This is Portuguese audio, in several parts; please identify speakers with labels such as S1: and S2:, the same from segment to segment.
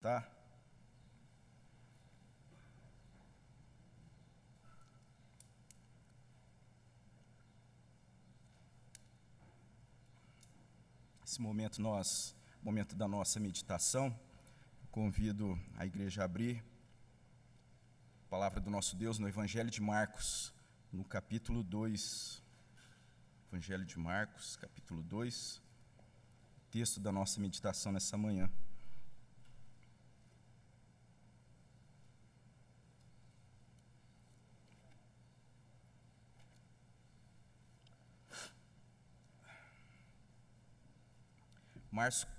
S1: Tá? Esse momento nós, momento da nossa meditação, convido a igreja a abrir a palavra do nosso Deus no Evangelho de Marcos, no capítulo 2. Evangelho de Marcos, capítulo 2, texto da nossa meditação nessa manhã.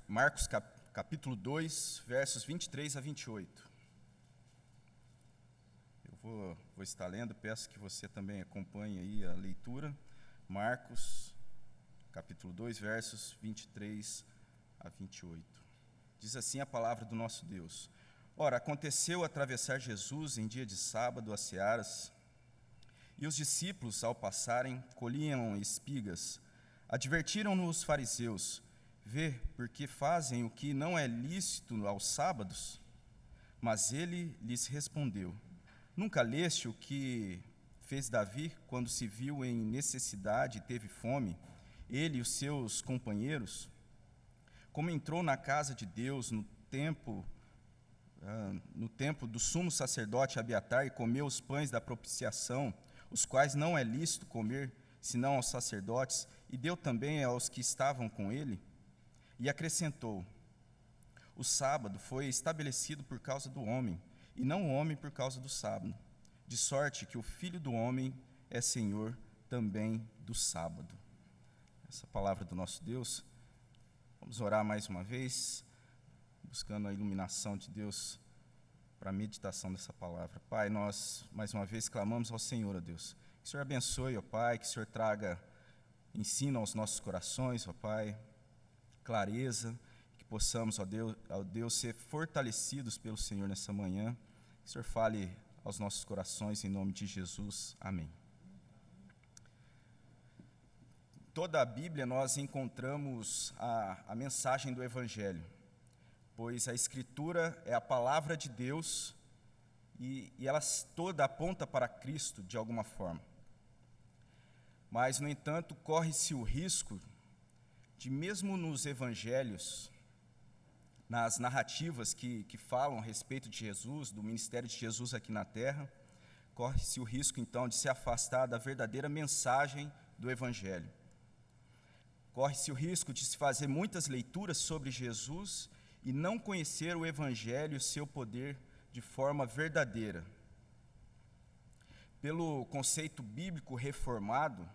S1: Marcos capítulo 2, versos 23 a 28. Eu vou, vou estar lendo, peço que você também acompanhe aí a leitura. Marcos capítulo 2, versos 23 a 28. Diz assim a palavra do nosso Deus. Ora, aconteceu atravessar Jesus em dia de sábado as searas, e os discípulos, ao passarem, colhiam espigas. Advertiram-no os fariseus Vê, porque fazem o que não é lícito aos sábados? Mas ele lhes respondeu: Nunca leste o que fez Davi quando se viu em necessidade e teve fome, ele e os seus companheiros? Como entrou na casa de Deus no tempo ah, no tempo do sumo sacerdote Abiatar e comeu os pães da propiciação, os quais não é lícito comer, senão aos sacerdotes, e deu também aos que estavam com ele? E acrescentou: O sábado foi estabelecido por causa do homem, e não o homem por causa do sábado, de sorte que o filho do homem é senhor também do sábado. Essa palavra do nosso Deus. Vamos orar mais uma vez, buscando a iluminação de Deus para a meditação dessa palavra. Pai, nós mais uma vez clamamos ao Senhor, ó Deus. Que o Senhor abençoe, ó Pai, que o Senhor traga ensino aos nossos corações, ó Pai, clareza, que possamos, ó Deus, ó Deus, ser fortalecidos pelo Senhor nessa manhã. Que o Senhor fale aos nossos corações em nome de Jesus. Amém. Toda a Bíblia nós encontramos a, a mensagem do Evangelho, pois a Escritura é a palavra de Deus e, e ela toda aponta para Cristo de alguma forma. Mas, no entanto, corre-se o risco de mesmo nos evangelhos, nas narrativas que, que falam a respeito de Jesus, do ministério de Jesus aqui na terra, corre-se o risco então de se afastar da verdadeira mensagem do evangelho. Corre-se o risco de se fazer muitas leituras sobre Jesus e não conhecer o evangelho e o seu poder de forma verdadeira. Pelo conceito bíblico reformado,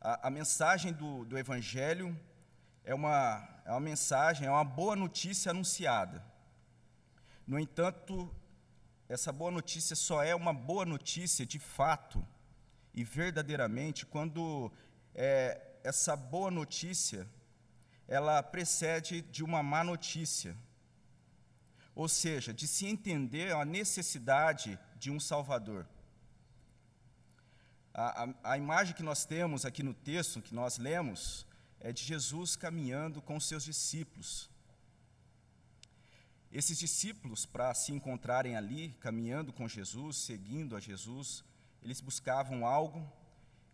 S1: a, a mensagem do, do evangelho é uma, é uma mensagem, é uma boa notícia anunciada. No entanto, essa boa notícia só é uma boa notícia de fato e verdadeiramente quando é, essa boa notícia ela precede de uma má notícia. Ou seja, de se entender a necessidade de um Salvador. A, a, a imagem que nós temos aqui no texto que nós lemos de Jesus caminhando com seus discípulos. Esses discípulos, para se encontrarem ali, caminhando com Jesus, seguindo a Jesus, eles buscavam algo,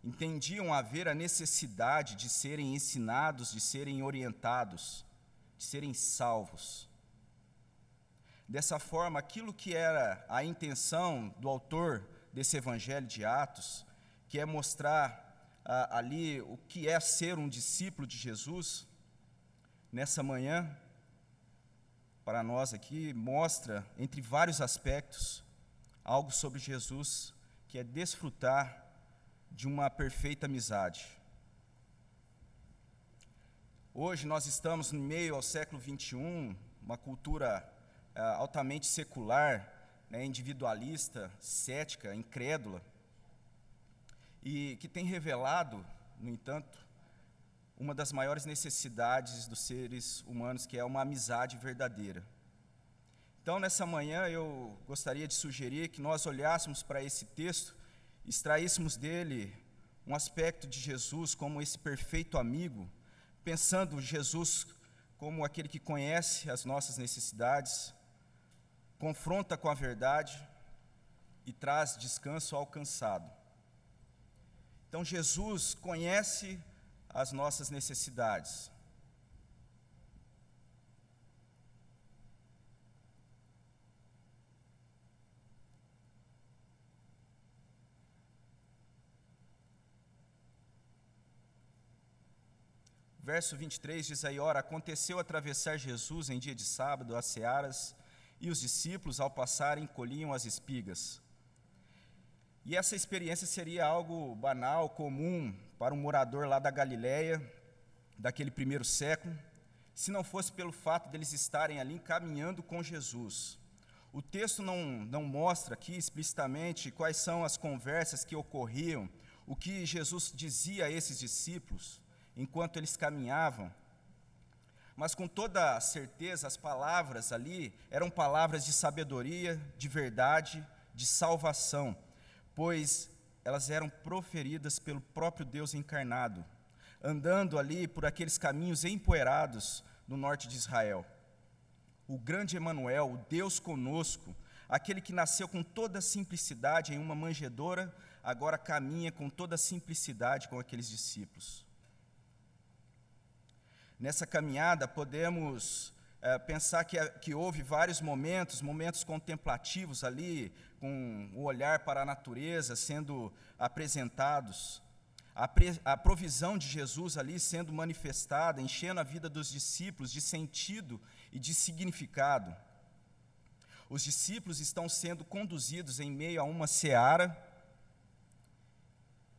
S1: entendiam haver a necessidade de serem ensinados, de serem orientados, de serem salvos. Dessa forma, aquilo que era a intenção do autor desse evangelho de Atos, que é mostrar ah, ali o que é ser um discípulo de Jesus, nessa manhã, para nós aqui, mostra, entre vários aspectos, algo sobre Jesus, que é desfrutar de uma perfeita amizade. Hoje nós estamos no meio ao século XXI, uma cultura ah, altamente secular, né, individualista, cética, incrédula e que tem revelado, no entanto, uma das maiores necessidades dos seres humanos, que é uma amizade verdadeira. Então, nessa manhã, eu gostaria de sugerir que nós olhássemos para esse texto, extraíssemos dele um aspecto de Jesus como esse perfeito amigo, pensando Jesus como aquele que conhece as nossas necessidades, confronta com a verdade e traz descanso ao cansado. Então, Jesus conhece as nossas necessidades. Verso 23 diz aí: Ora, aconteceu atravessar Jesus em dia de sábado as searas, e os discípulos, ao passarem, colhiam as espigas. E essa experiência seria algo banal, comum para um morador lá da Galiléia, daquele primeiro século, se não fosse pelo fato deles estarem ali caminhando com Jesus. O texto não, não mostra aqui explicitamente quais são as conversas que ocorriam, o que Jesus dizia a esses discípulos enquanto eles caminhavam, mas com toda certeza as palavras ali eram palavras de sabedoria, de verdade, de salvação pois elas eram proferidas pelo próprio Deus encarnado, andando ali por aqueles caminhos empoeirados no norte de Israel. O grande Emanuel, o Deus conosco, aquele que nasceu com toda simplicidade em uma manjedoura, agora caminha com toda simplicidade com aqueles discípulos. Nessa caminhada podemos é, pensar que, que houve vários momentos, momentos contemplativos ali, com o olhar para a natureza sendo apresentados, a, pre, a provisão de Jesus ali sendo manifestada, enchendo a vida dos discípulos de sentido e de significado. Os discípulos estão sendo conduzidos em meio a uma seara,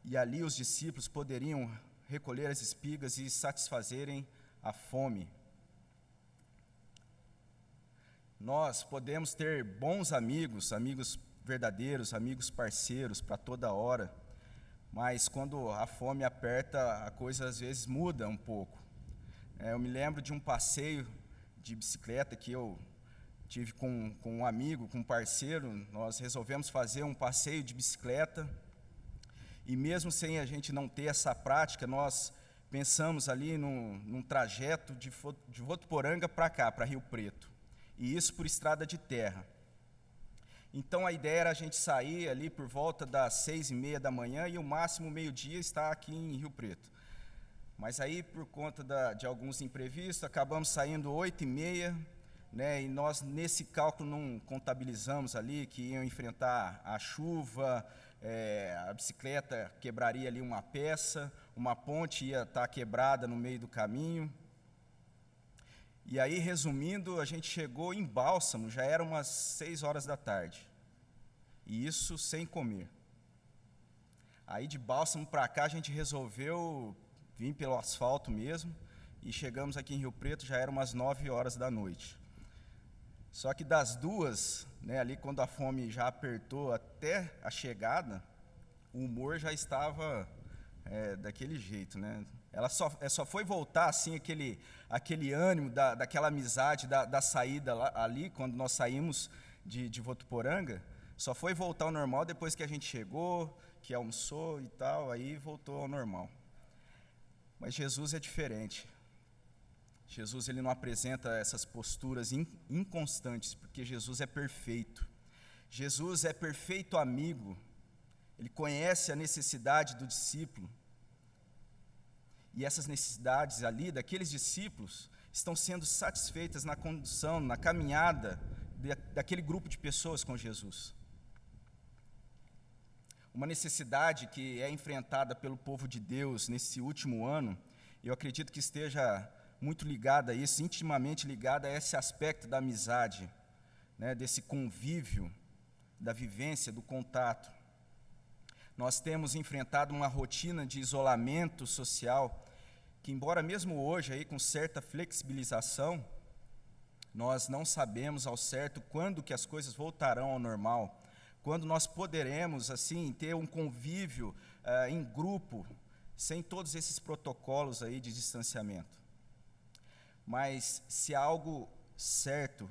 S1: e ali os discípulos poderiam recolher as espigas e satisfazerem a fome. Nós podemos ter bons amigos, amigos verdadeiros, amigos parceiros para toda hora, mas quando a fome aperta, a coisa às vezes muda um pouco. É, eu me lembro de um passeio de bicicleta que eu tive com, com um amigo, com um parceiro, nós resolvemos fazer um passeio de bicicleta, e mesmo sem a gente não ter essa prática, nós pensamos ali num, num trajeto de, de Votuporanga para cá, para Rio Preto e isso por estrada de terra. Então a ideia era a gente sair ali por volta das seis e meia da manhã e o máximo meio-dia estar aqui em Rio Preto. Mas aí, por conta da, de alguns imprevistos, acabamos saindo oito e meia, né, e nós nesse cálculo não contabilizamos ali que iam enfrentar a chuva, é, a bicicleta quebraria ali uma peça, uma ponte ia estar quebrada no meio do caminho. E aí, resumindo, a gente chegou em Bálsamo, já era umas seis horas da tarde. E isso sem comer. Aí de Bálsamo para cá a gente resolveu vir pelo asfalto mesmo. E chegamos aqui em Rio Preto, já era umas nove horas da noite. Só que das duas, né, ali quando a fome já apertou até a chegada, o humor já estava é, daquele jeito, né? Ela só, é, só foi voltar assim aquele, aquele ânimo da, daquela amizade da, da saída lá, ali quando nós saímos de, de Votuporanga, só foi voltar ao normal depois que a gente chegou, que almoçou e tal, aí voltou ao normal. Mas Jesus é diferente. Jesus ele não apresenta essas posturas in, inconstantes, porque Jesus é perfeito. Jesus é perfeito amigo. Ele conhece a necessidade do discípulo. E essas necessidades ali daqueles discípulos estão sendo satisfeitas na condução, na caminhada de, daquele grupo de pessoas com Jesus. Uma necessidade que é enfrentada pelo povo de Deus nesse último ano, eu acredito que esteja muito ligada a isso, intimamente ligada a esse aspecto da amizade, né, desse convívio, da vivência, do contato. Nós temos enfrentado uma rotina de isolamento social que, embora mesmo hoje aí com certa flexibilização, nós não sabemos ao certo quando que as coisas voltarão ao normal, quando nós poderemos assim ter um convívio uh, em grupo, sem todos esses protocolos aí de distanciamento. Mas se há algo certo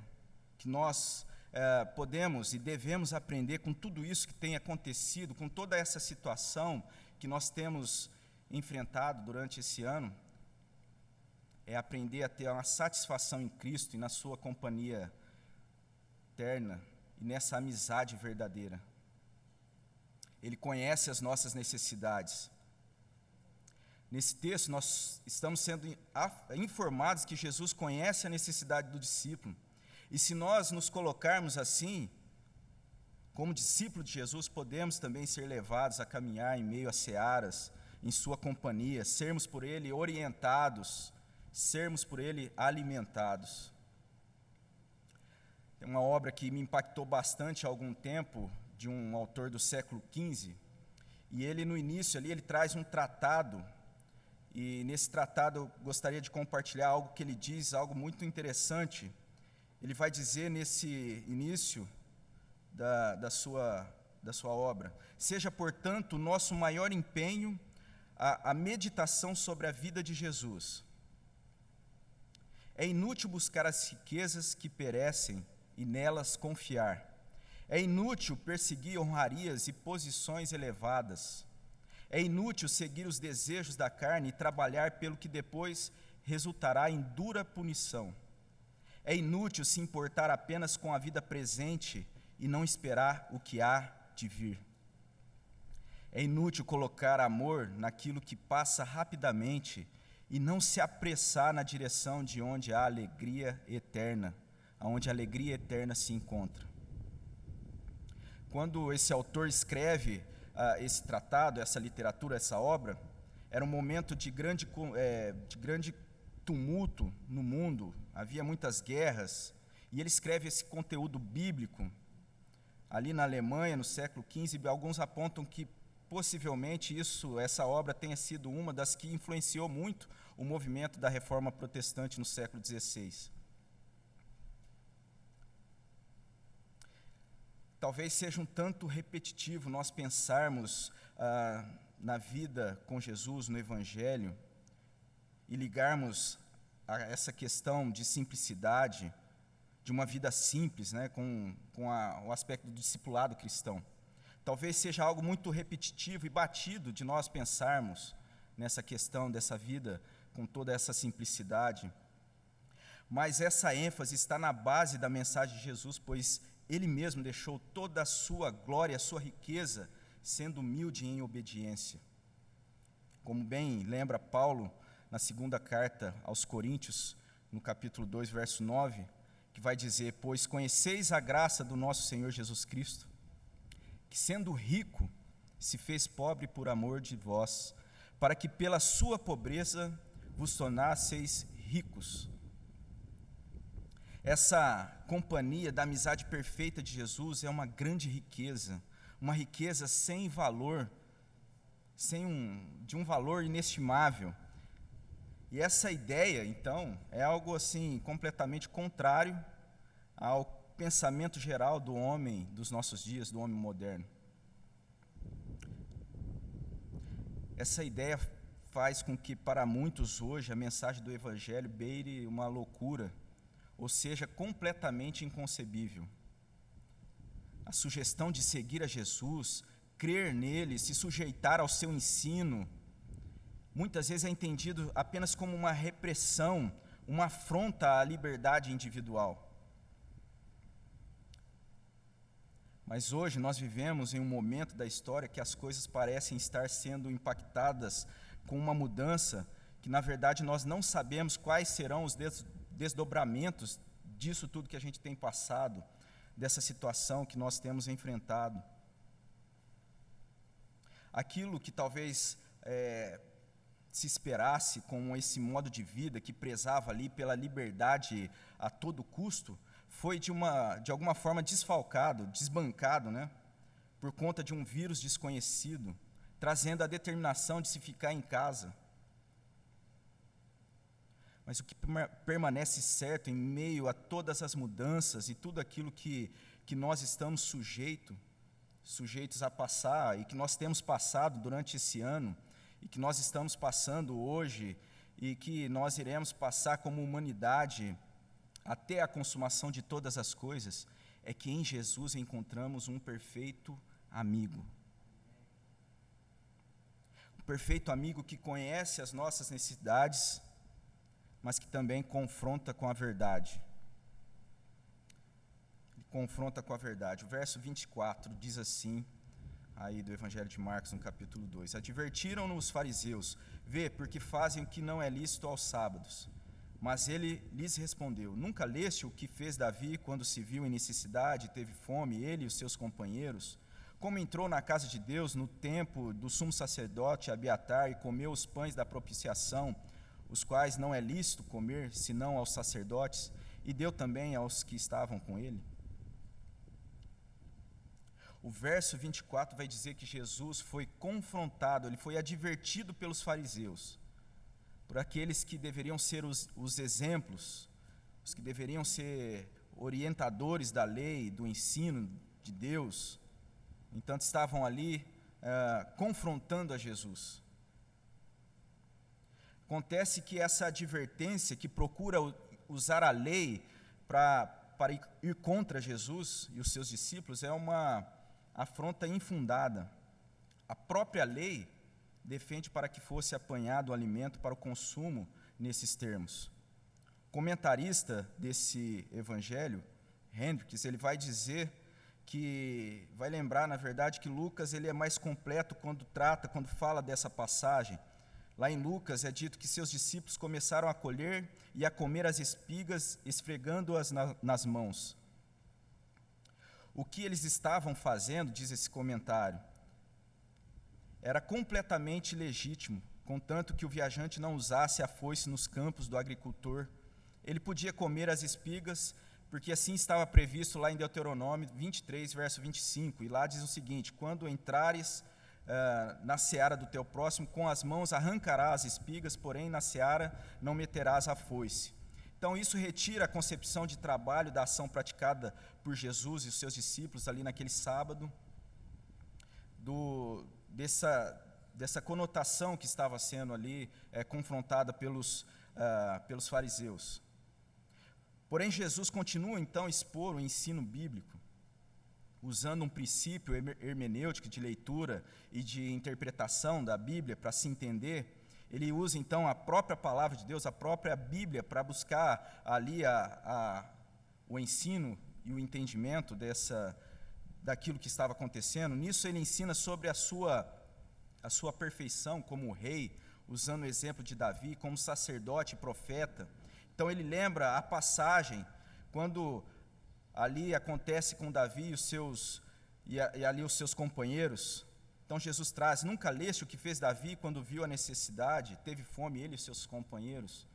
S1: que nós é, podemos e devemos aprender com tudo isso que tem acontecido, com toda essa situação que nós temos enfrentado durante esse ano, é aprender a ter uma satisfação em Cristo e na Sua companhia eterna e nessa amizade verdadeira. Ele conhece as nossas necessidades. Nesse texto, nós estamos sendo informados que Jesus conhece a necessidade do discípulo. E se nós nos colocarmos assim, como discípulo de Jesus, podemos também ser levados a caminhar em meio a searas, em Sua companhia, sermos por Ele orientados, sermos por Ele alimentados. Tem uma obra que me impactou bastante há algum tempo, de um autor do século XV, e ele, no início ali, ele traz um tratado e nesse tratado eu gostaria de compartilhar algo que ele diz, algo muito interessante. Ele vai dizer nesse início da, da, sua, da sua obra: Seja, portanto, o nosso maior empenho a, a meditação sobre a vida de Jesus. É inútil buscar as riquezas que perecem e nelas confiar. É inútil perseguir honrarias e posições elevadas. É inútil seguir os desejos da carne e trabalhar pelo que depois resultará em dura punição. É inútil se importar apenas com a vida presente e não esperar o que há de vir. É inútil colocar amor naquilo que passa rapidamente e não se apressar na direção de onde há alegria eterna, aonde a alegria eterna se encontra. Quando esse autor escreve uh, esse tratado, essa literatura, essa obra, era um momento de grande, é, de grande tumulto no mundo, havia muitas guerras, e ele escreve esse conteúdo bíblico. Ali na Alemanha, no século XV, alguns apontam que possivelmente isso, essa obra tenha sido uma das que influenciou muito o movimento da reforma protestante no século XVI. Talvez seja um tanto repetitivo nós pensarmos ah, na vida com Jesus, no Evangelho, e ligarmos a essa questão de simplicidade, de uma vida simples, né, com, com a, o aspecto do discipulado cristão. Talvez seja algo muito repetitivo e batido de nós pensarmos nessa questão dessa vida com toda essa simplicidade. Mas essa ênfase está na base da mensagem de Jesus, pois ele mesmo deixou toda a sua glória, a sua riqueza, sendo humilde em obediência. Como bem lembra Paulo na segunda carta aos Coríntios, no capítulo 2, verso 9, que vai dizer: Pois conheceis a graça do nosso Senhor Jesus Cristo, que sendo rico, se fez pobre por amor de vós, para que pela sua pobreza vos tornasseis ricos essa companhia da amizade perfeita de Jesus é uma grande riqueza, uma riqueza sem valor, sem um, de um valor inestimável. E essa ideia, então, é algo assim completamente contrário ao pensamento geral do homem dos nossos dias, do homem moderno. Essa ideia faz com que para muitos hoje a mensagem do evangelho beire uma loucura ou seja, completamente inconcebível. A sugestão de seguir a Jesus, crer nele, se sujeitar ao seu ensino, muitas vezes é entendido apenas como uma repressão, uma afronta à liberdade individual. Mas hoje nós vivemos em um momento da história que as coisas parecem estar sendo impactadas com uma mudança que, na verdade, nós não sabemos quais serão os desdobramentos disso tudo que a gente tem passado, dessa situação que nós temos enfrentado. Aquilo que talvez é, se esperasse com esse modo de vida que prezava ali pela liberdade a todo custo, foi de, uma, de alguma forma desfalcado, desbancado, né? por conta de um vírus desconhecido, trazendo a determinação de se ficar em casa mas o que permanece certo em meio a todas as mudanças e tudo aquilo que, que nós estamos sujeito, sujeitos a passar e que nós temos passado durante esse ano e que nós estamos passando hoje e que nós iremos passar como humanidade até a consumação de todas as coisas, é que em Jesus encontramos um perfeito amigo. Um perfeito amigo que conhece as nossas necessidades, mas que também confronta com a verdade. Ele confronta com a verdade. O verso 24 diz assim, aí do Evangelho de Marcos, no capítulo 2: Advertiram-no os fariseus, vê, porque fazem o que não é lícito aos sábados. Mas ele lhes respondeu: Nunca leste o que fez Davi quando se viu em necessidade teve fome, ele e os seus companheiros? Como entrou na casa de Deus no tempo do sumo sacerdote Abiatar e comeu os pães da propiciação, os quais não é lícito comer, senão aos sacerdotes, e deu também aos que estavam com ele? O verso 24 vai dizer que Jesus foi confrontado, ele foi advertido pelos fariseus, por aqueles que deveriam ser os, os exemplos, os que deveriam ser orientadores da lei, do ensino de Deus. Então estavam ali uh, confrontando a Jesus. Acontece que essa advertência que procura usar a lei para ir contra Jesus e os seus discípulos é uma afronta infundada. A própria lei defende para que fosse apanhado o alimento para o consumo nesses termos. O comentarista desse evangelho, Hendricks, ele vai dizer que vai lembrar, na verdade, que Lucas ele é mais completo quando trata, quando fala dessa passagem. Lá em Lucas é dito que seus discípulos começaram a colher e a comer as espigas, esfregando-as na, nas mãos. O que eles estavam fazendo, diz esse comentário, era completamente legítimo, contanto que o viajante não usasse a foice nos campos do agricultor. Ele podia comer as espigas, porque assim estava previsto lá em Deuteronômio 23, verso 25. E lá diz o seguinte: Quando entrares uh, na seara do teu próximo, com as mãos arrancarás as espigas, porém na seara não meterás a foice. Então, isso retira a concepção de trabalho da ação praticada por Jesus e os seus discípulos ali naquele sábado, do, dessa, dessa conotação que estava sendo ali é, confrontada pelos, uh, pelos fariseus. Porém, Jesus continua então a expor o ensino bíblico, usando um princípio hermenêutico de leitura e de interpretação da Bíblia para se entender ele usa então a própria palavra de Deus, a própria Bíblia, para buscar ali a, a, o ensino e o entendimento dessa, daquilo que estava acontecendo. Nisso ele ensina sobre a sua, a sua perfeição como rei, usando o exemplo de Davi como sacerdote e profeta. Então ele lembra a passagem quando ali acontece com Davi e os seus e, e ali os seus companheiros então Jesus traz: Nunca leste o que fez Davi quando viu a necessidade, teve fome ele e seus companheiros?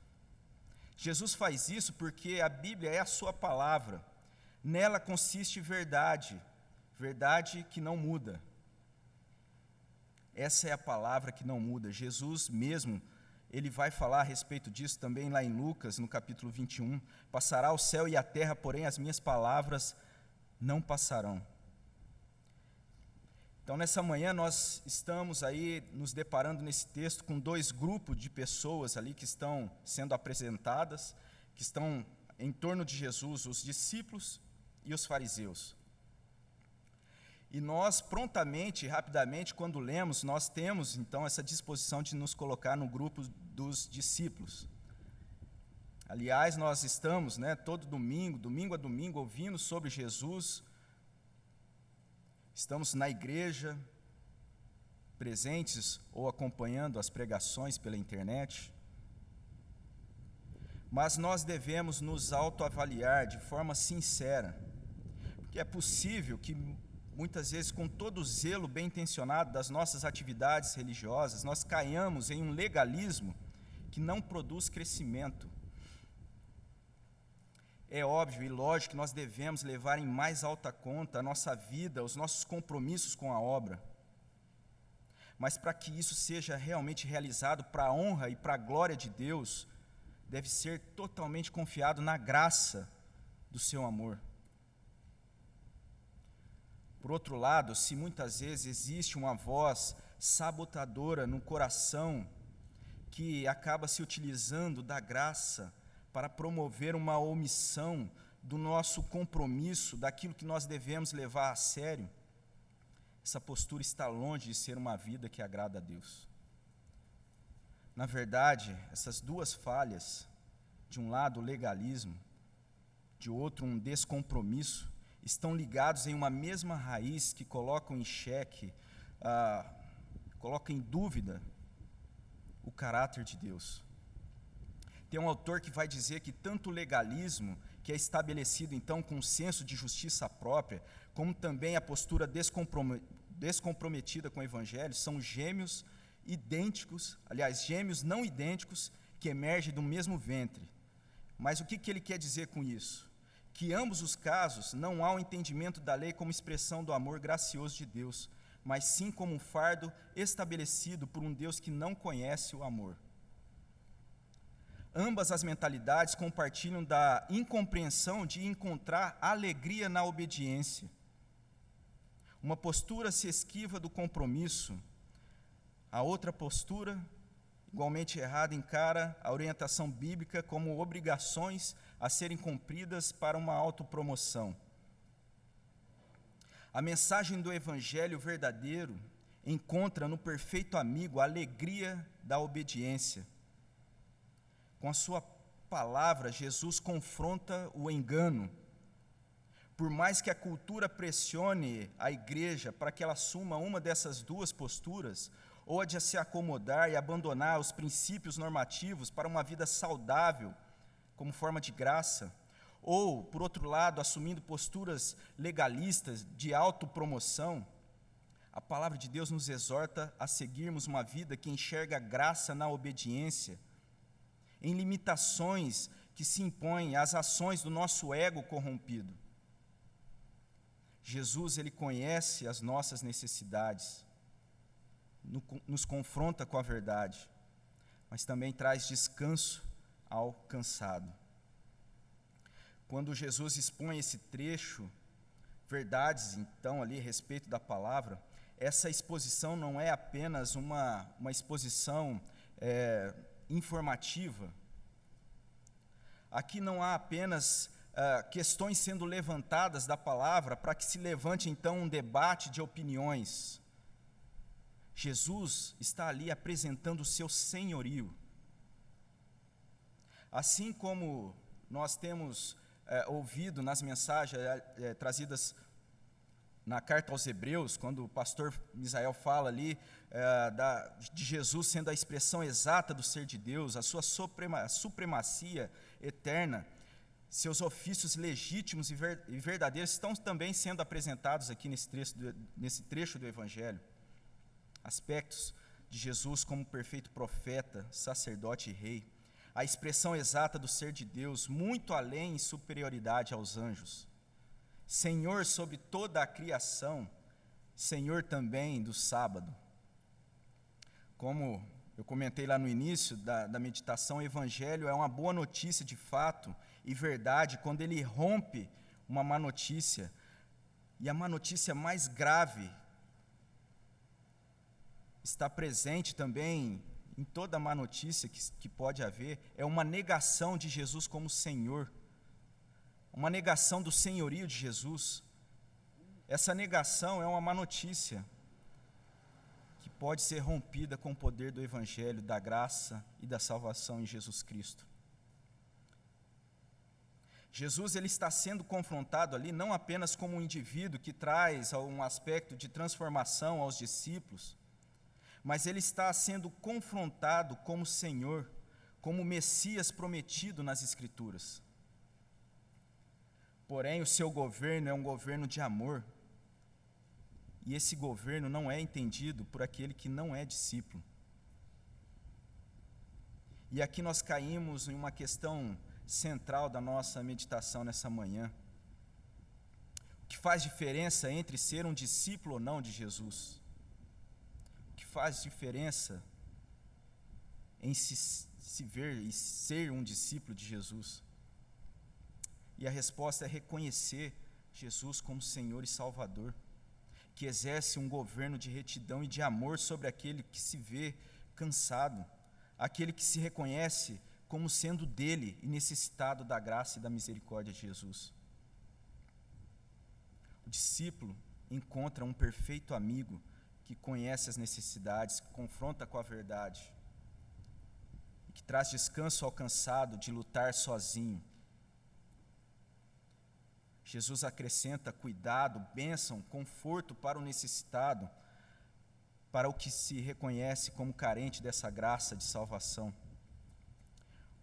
S1: Jesus faz isso porque a Bíblia é a sua palavra. Nela consiste verdade, verdade que não muda. Essa é a palavra que não muda. Jesus mesmo, ele vai falar a respeito disso também lá em Lucas, no capítulo 21. Passará o céu e a terra, porém as minhas palavras não passarão. Então, nessa manhã, nós estamos aí nos deparando nesse texto com dois grupos de pessoas ali que estão sendo apresentadas, que estão em torno de Jesus, os discípulos e os fariseus. E nós, prontamente, rapidamente, quando lemos, nós temos então essa disposição de nos colocar no grupo dos discípulos. Aliás, nós estamos, né, todo domingo, domingo a domingo, ouvindo sobre Jesus, Estamos na igreja, presentes ou acompanhando as pregações pela internet. Mas nós devemos nos autoavaliar de forma sincera, porque é possível que muitas vezes, com todo o zelo bem intencionado das nossas atividades religiosas, nós caiamos em um legalismo que não produz crescimento, é óbvio e lógico que nós devemos levar em mais alta conta a nossa vida, os nossos compromissos com a obra. Mas para que isso seja realmente realizado para a honra e para a glória de Deus, deve ser totalmente confiado na graça do seu amor. Por outro lado, se muitas vezes existe uma voz sabotadora no coração que acaba se utilizando da graça para promover uma omissão do nosso compromisso, daquilo que nós devemos levar a sério, essa postura está longe de ser uma vida que agrada a Deus. Na verdade, essas duas falhas, de um lado o legalismo, de outro um descompromisso, estão ligados em uma mesma raiz que colocam em xeque, ah, colocam em dúvida o caráter de Deus. Tem um autor que vai dizer que tanto o legalismo, que é estabelecido então com um senso de justiça própria, como também a postura descomprometida com o evangelho, são gêmeos idênticos, aliás, gêmeos não idênticos, que emergem do mesmo ventre. Mas o que, que ele quer dizer com isso? Que ambos os casos não há o um entendimento da lei como expressão do amor gracioso de Deus, mas sim como um fardo estabelecido por um Deus que não conhece o amor. Ambas as mentalidades compartilham da incompreensão de encontrar alegria na obediência. Uma postura se esquiva do compromisso, a outra postura, igualmente errada, encara a orientação bíblica como obrigações a serem cumpridas para uma autopromoção. A mensagem do Evangelho verdadeiro encontra no perfeito amigo a alegria da obediência com a sua palavra, Jesus confronta o engano. Por mais que a cultura pressione a igreja para que ela assuma uma dessas duas posturas, ou a de se acomodar e abandonar os princípios normativos para uma vida saudável, como forma de graça, ou, por outro lado, assumindo posturas legalistas de autopromoção, a palavra de Deus nos exorta a seguirmos uma vida que enxerga graça na obediência em limitações que se impõem às ações do nosso ego corrompido. Jesus, ele conhece as nossas necessidades, nos confronta com a verdade, mas também traz descanso ao cansado. Quando Jesus expõe esse trecho, verdades, então, ali a respeito da palavra, essa exposição não é apenas uma, uma exposição é, informativa. Aqui não há apenas uh, questões sendo levantadas da palavra para que se levante então um debate de opiniões. Jesus está ali apresentando o seu senhorio. Assim como nós temos eh, ouvido nas mensagens eh, trazidas na carta aos Hebreus, quando o pastor Misael fala ali é, da, de Jesus sendo a expressão exata do ser de Deus, a sua suprema, supremacia eterna, seus ofícios legítimos e, ver, e, verdadeiros estão também sendo apresentados aqui nesse trecho, do, nesse trecho do Evangelho. Aspectos de Jesus como perfeito profeta, sacerdote e rei, a expressão exata do ser de Deus, muito além em superioridade aos anjos Senhor sobre toda a criação, Senhor também do sábado. Como eu comentei lá no início da, da meditação, o Evangelho é uma boa notícia de fato e verdade quando ele rompe uma má notícia. E a má notícia mais grave está presente também em toda má notícia que, que pode haver, é uma negação de Jesus como Senhor uma negação do senhorio de Jesus. Essa negação é uma má notícia que pode ser rompida com o poder do Evangelho, da graça e da salvação em Jesus Cristo. Jesus ele está sendo confrontado ali não apenas como um indivíduo que traz um aspecto de transformação aos discípulos, mas ele está sendo confrontado como Senhor, como Messias prometido nas Escrituras. Porém, o seu governo é um governo de amor. E esse governo não é entendido por aquele que não é discípulo. E aqui nós caímos em uma questão central da nossa meditação nessa manhã. O que faz diferença entre ser um discípulo ou não de Jesus? O que faz diferença em se, se ver e ser um discípulo de Jesus? E a resposta é reconhecer Jesus como Senhor e Salvador, que exerce um governo de retidão e de amor sobre aquele que se vê cansado, aquele que se reconhece como sendo dele e necessitado da graça e da misericórdia de Jesus. O discípulo encontra um perfeito amigo que conhece as necessidades, que confronta com a verdade, que traz descanso ao cansado de lutar sozinho Jesus acrescenta cuidado, bênção, conforto para o necessitado, para o que se reconhece como carente dessa graça de salvação.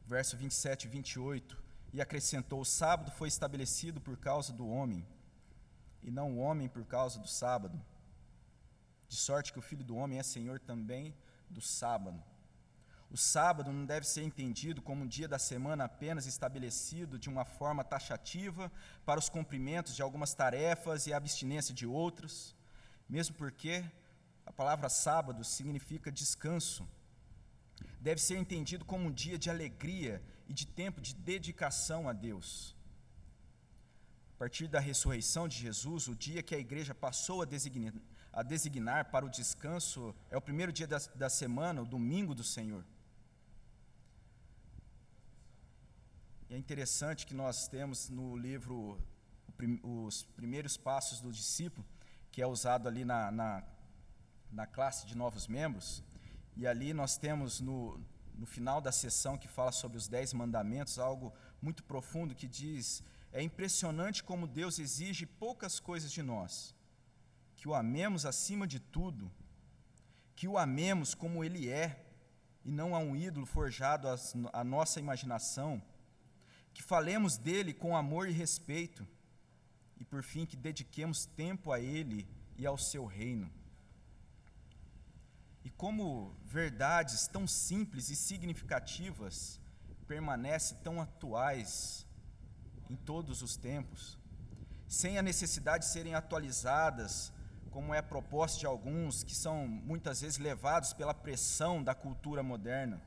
S1: Verso 27 e 28. E acrescentou: O sábado foi estabelecido por causa do homem, e não o homem por causa do sábado. De sorte que o filho do homem é senhor também do sábado. O sábado não deve ser entendido como um dia da semana apenas estabelecido de uma forma taxativa para os cumprimentos de algumas tarefas e a abstinência de outras, mesmo porque a palavra sábado significa descanso. Deve ser entendido como um dia de alegria e de tempo de dedicação a Deus. A partir da ressurreição de Jesus, o dia que a igreja passou a designar, a designar para o descanso é o primeiro dia da, da semana, o domingo do Senhor. E é interessante que nós temos no livro Os Primeiros Passos do Discípulo, que é usado ali na, na, na classe de novos membros, e ali nós temos no, no final da sessão que fala sobre os Dez Mandamentos, algo muito profundo que diz: é impressionante como Deus exige poucas coisas de nós, que o amemos acima de tudo, que o amemos como Ele é, e não a um ídolo forjado à nossa imaginação, que falemos dele com amor e respeito, e por fim que dediquemos tempo a ele e ao seu reino. E como verdades tão simples e significativas permanecem tão atuais em todos os tempos, sem a necessidade de serem atualizadas, como é a proposta de alguns que são muitas vezes levados pela pressão da cultura moderna.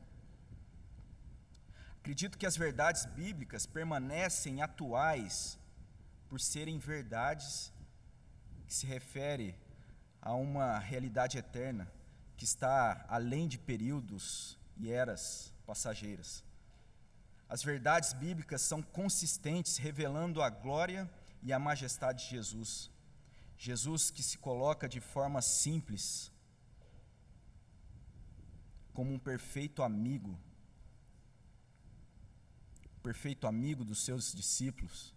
S1: Acredito que as verdades bíblicas permanecem atuais por serem verdades que se refere a uma realidade eterna que está além de períodos e eras passageiras. As verdades bíblicas são consistentes, revelando a glória e a majestade de Jesus. Jesus que se coloca de forma simples, como um perfeito amigo perfeito amigo dos seus discípulos,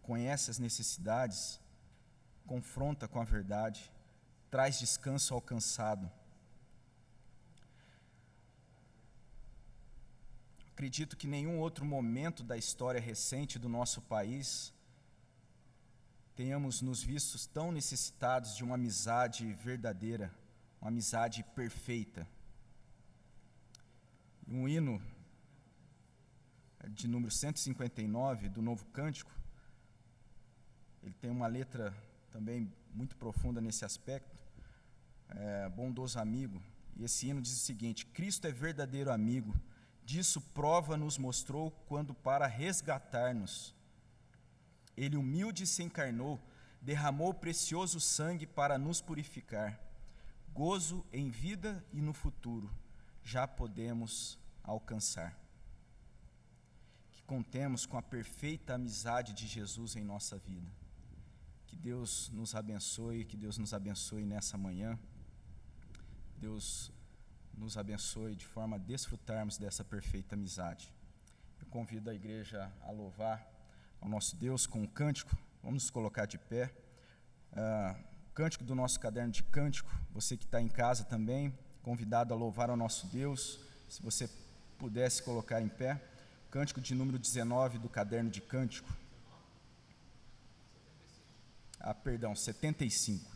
S1: conhece as necessidades, confronta com a verdade, traz descanso ao cansado. Acredito que nenhum outro momento da história recente do nosso país tenhamos nos vistos tão necessitados de uma amizade verdadeira, uma amizade perfeita um hino de número 159 do Novo Cântico. Ele tem uma letra também muito profunda nesse aspecto. É, bondoso amigo. E esse hino diz o seguinte: Cristo é verdadeiro amigo. Disso prova nos mostrou quando, para resgatar-nos, Ele humilde se encarnou, derramou precioso sangue para nos purificar. Gozo em vida e no futuro já podemos alcançar. Que contemos com a perfeita amizade de Jesus em nossa vida. Que Deus nos abençoe, que Deus nos abençoe nessa manhã. Deus nos abençoe de forma a desfrutarmos dessa perfeita amizade. Eu convido a igreja a louvar ao nosso Deus com um cântico. Vamos nos colocar de pé. Uh, cântico do nosso caderno de cântico. Você que está em casa também, convidado a louvar ao nosso Deus. Se você pudesse colocar em pé, cântico de número 19 do caderno de cântico. Ah, perdão, 75.